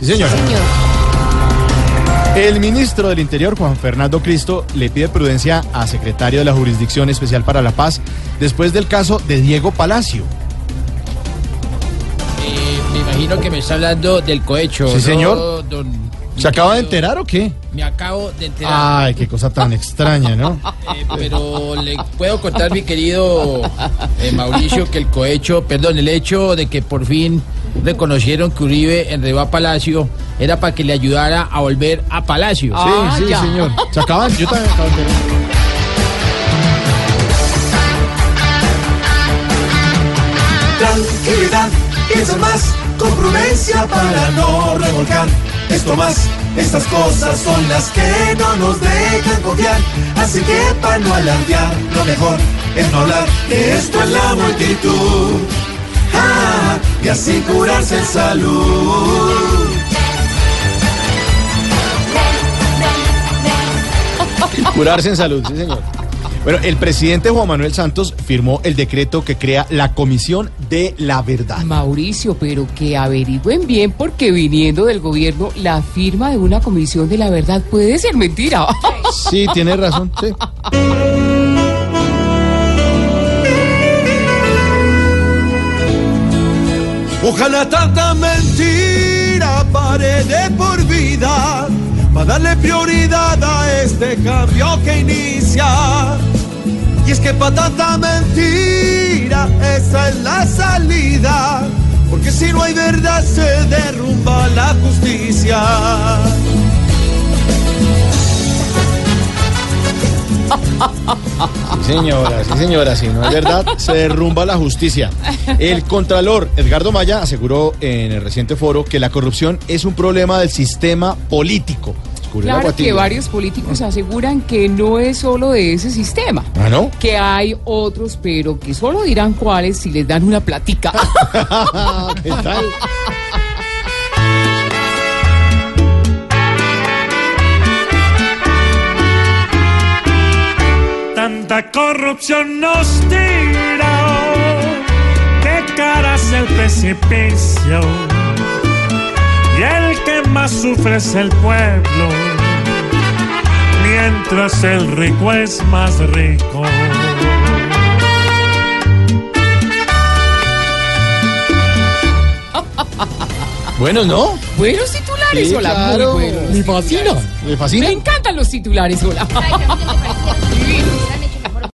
Sí, señor. El ministro del Interior, Juan Fernando Cristo, le pide prudencia a secretario de la Jurisdicción Especial para la Paz después del caso de Diego Palacio. Eh, me imagino que me está hablando del cohecho. Sí, ¿no, señor. don- ¿Se acaba de enterar o qué? Me acabo de enterar. Ay, qué cosa tan extraña, ¿no? Eh, pero le puedo contar, mi querido eh, Mauricio, que el cohecho, perdón, el hecho de que por fin reconocieron que Uribe enredó a Palacio era para que le ayudara a volver a Palacio. Sí, sí, señor. Se acaban, yo también acabo de. Tranquilidad, piensa más, con prudencia para no revolcar. Esto más, estas cosas son las que no nos dejan confiar. Así que para no alardear, lo mejor es no hablar de esto en la multitud. Ah, y así curarse en salud. Curarse en salud, sí, señor. Bueno, el presidente Juan Manuel Santos firmó el decreto que crea la Comisión de la Verdad. Mauricio, pero que averigüen bien porque viniendo del gobierno, la firma de una comisión de la verdad puede ser mentira. Sí, tiene razón, sí. Ojalá tanta mentira pare de por vida, para darle prioridad a este cambio que inicia. Y es que para tanta mentira, esa es la salida, porque si no hay verdad se derrumba la justicia. Sí, señora, sí, señora, si no es verdad, se derrumba la justicia. El contralor Edgardo Maya aseguró en el reciente foro que la corrupción es un problema del sistema político. Claro que varios políticos aseguran que no es solo de ese sistema. ¿Ah, no? Que hay otros, pero que solo dirán cuáles si les dan una platica. ¿Qué tal? Tanta corrupción nos tira, qué cara es el precipicio. Y el que más sufre es el pueblo, mientras el rico es más rico. Bueno, ¿no? Buenos titulares, Sí, hola. claro. Muy buenos. Me fascina. Me encantan los titulares, hola.